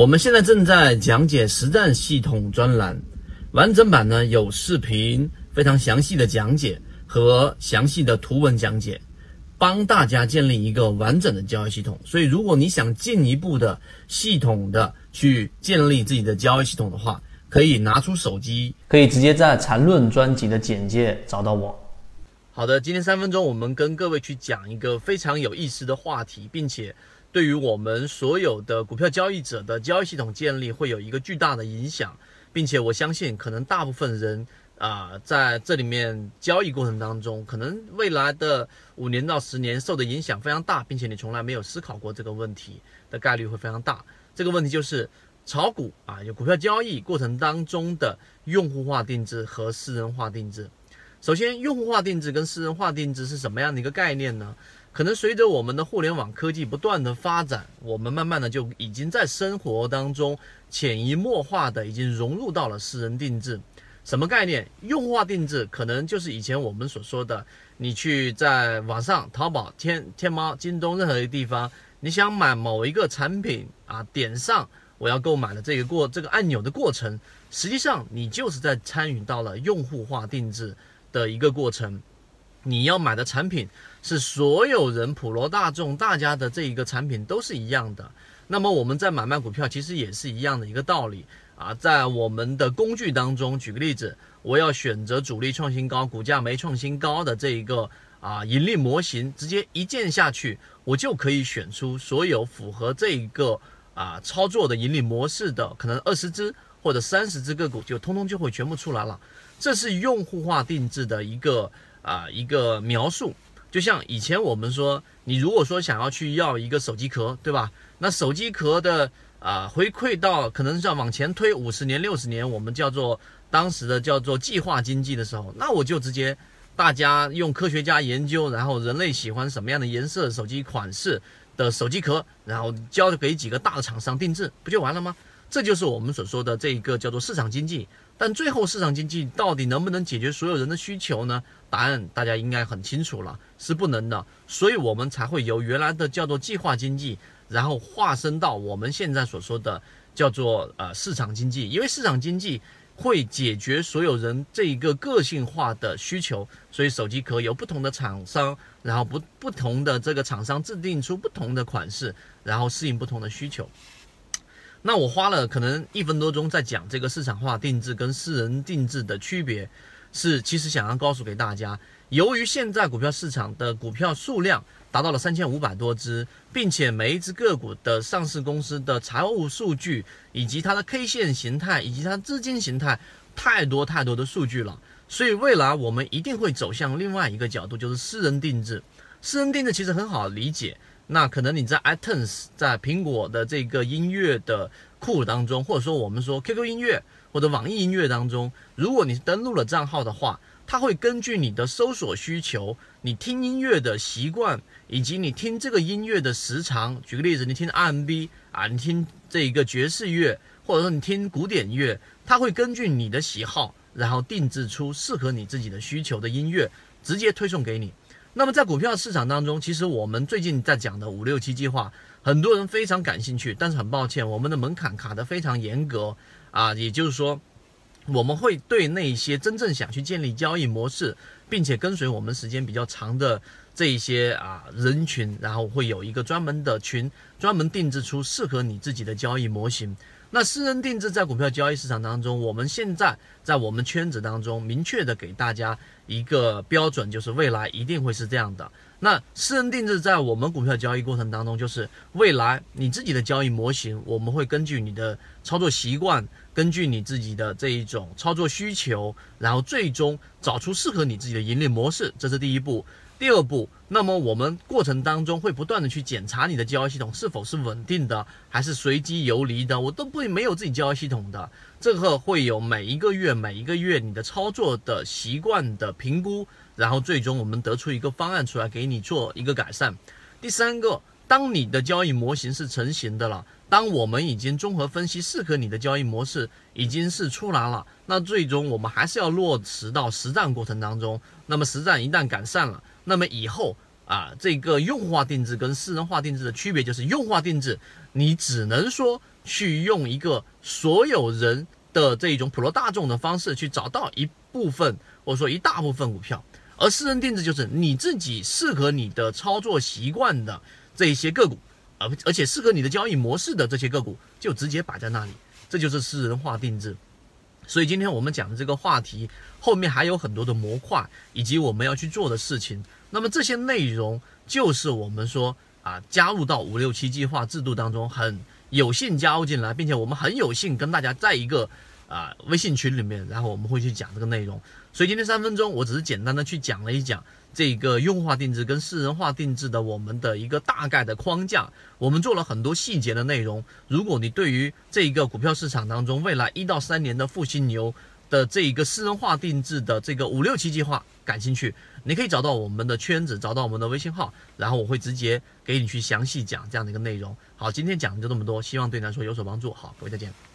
我们现在正在讲解实战系统专栏，完整版呢有视频，非常详细的讲解和详细的图文讲解，帮大家建立一个完整的交易系统。所以，如果你想进一步的系统的去建立自己的交易系统的话，可以拿出手机，可以直接在缠论专辑的简介找到我。好的，今天三分钟，我们跟各位去讲一个非常有意思的话题，并且。对于我们所有的股票交易者的交易系统建立会有一个巨大的影响，并且我相信，可能大部分人啊在这里面交易过程当中，可能未来的五年到十年受的影响非常大，并且你从来没有思考过这个问题的概率会非常大。这个问题就是炒股啊，有股票交易过程当中的用户化定制和私人化定制。首先，用户化定制跟私人化定制是什么样的一个概念呢？可能随着我们的互联网科技不断的发展，我们慢慢的就已经在生活当中潜移默化的已经融入到了私人定制。什么概念？用户化定制可能就是以前我们所说的，你去在网上淘宝、天天猫、京东任何一个地方，你想买某一个产品啊，点上我要购买的这个过这个按钮的过程，实际上你就是在参与到了用户化定制的一个过程。你要买的产品是所有人普罗大众大家的这一个产品都是一样的，那么我们在买卖股票其实也是一样的一个道理啊，在我们的工具当中，举个例子，我要选择主力创新高、股价没创新高的这一个啊盈利模型，直接一键下去，我就可以选出所有符合这一个啊操作的盈利模式的可能二十只或者三十只个股，就通通就会全部出来了，这是用户化定制的一个。啊，一个描述，就像以前我们说，你如果说想要去要一个手机壳，对吧？那手机壳的啊回馈到可能是要往前推五十年、六十年，我们叫做当时的叫做计划经济的时候，那我就直接大家用科学家研究，然后人类喜欢什么样的颜色手机款式的手机壳，然后交给几个大的厂商定制，不就完了吗？这就是我们所说的这一个叫做市场经济。但最后市场经济到底能不能解决所有人的需求呢？答案大家应该很清楚了，是不能的。所以我们才会由原来的叫做计划经济，然后化身到我们现在所说的叫做呃市场经济。因为市场经济会解决所有人这一个个性化的需求，所以手机壳由不同的厂商，然后不不同的这个厂商制定出不同的款式，然后适应不同的需求。那我花了可能一分多钟在讲这个市场化定制跟私人定制的区别，是其实想要告诉给大家，由于现在股票市场的股票数量达到了三千五百多只，并且每一只个股的上市公司的财务数据以及它的 K 线形态以及它资金形态太多太多的数据了，所以未来我们一定会走向另外一个角度，就是私人定制。私人定制其实很好理解。那可能你在 iTunes，在苹果的这个音乐的库当中，或者说我们说 QQ 音乐或者网易音乐当中，如果你登录了账号的话，它会根据你的搜索需求、你听音乐的习惯以及你听这个音乐的时长，举个例子，你听 R&B 啊，你听这一个爵士乐，或者说你听古典乐，它会根据你的喜好，然后定制出适合你自己的需求的音乐，直接推送给你。那么在股票市场当中，其实我们最近在讲的五六七计划，很多人非常感兴趣，但是很抱歉，我们的门槛卡得非常严格啊，也就是说，我们会对那些真正想去建立交易模式，并且跟随我们时间比较长的这一些啊人群，然后会有一个专门的群，专门定制出适合你自己的交易模型。那私人定制在股票交易市场当中，我们现在在我们圈子当中明确的给大家一个标准，就是未来一定会是这样的。那私人定制在我们股票交易过程当中，就是未来你自己的交易模型，我们会根据你的操作习惯，根据你自己的这一种操作需求，然后最终找出适合你自己的盈利模式，这是第一步。第二步，那么我们过程当中会不断的去检查你的交易系统是否是稳定的，还是随机游离的，我都不没有自己交易系统的，这个会有每一个月每一个月你的操作的习惯的评估，然后最终我们得出一个方案出来给你做一个改善。第三个，当你的交易模型是成型的了。当我们已经综合分析适合你的交易模式已经是出来了，那最终我们还是要落实到实战过程当中。那么实战一旦改善了，那么以后啊，这个用户化定制跟私人化定制的区别就是，用户化定制你只能说去用一个所有人的这种普罗大众的方式去找到一部分或者说一大部分股票，而私人定制就是你自己适合你的操作习惯的这一些个股，而而且适合你的交易模式的这些个股就直接摆在那里，这就是私人化定制。所以今天我们讲的这个话题后面还有很多的模块，以及我们要去做的事情。那么这些内容就是我们说啊，加入到五六七计划制度当中，很有幸加入进来，并且我们很有幸跟大家在一个啊微信群里面，然后我们会去讲这个内容。所以今天三分钟，我只是简单的去讲了一讲这个用化定制跟私人化定制的我们的一个大概的框架。我们做了很多细节的内容。如果你对于这一个股票市场当中未来一到三年的复兴牛的这一个私人化定制的这个五六期计划感兴趣，你可以找到我们的圈子，找到我们的微信号，然后我会直接给你去详细讲这样的一个内容。好，今天讲的就这么多，希望对你来说有所帮助。好，各位再见。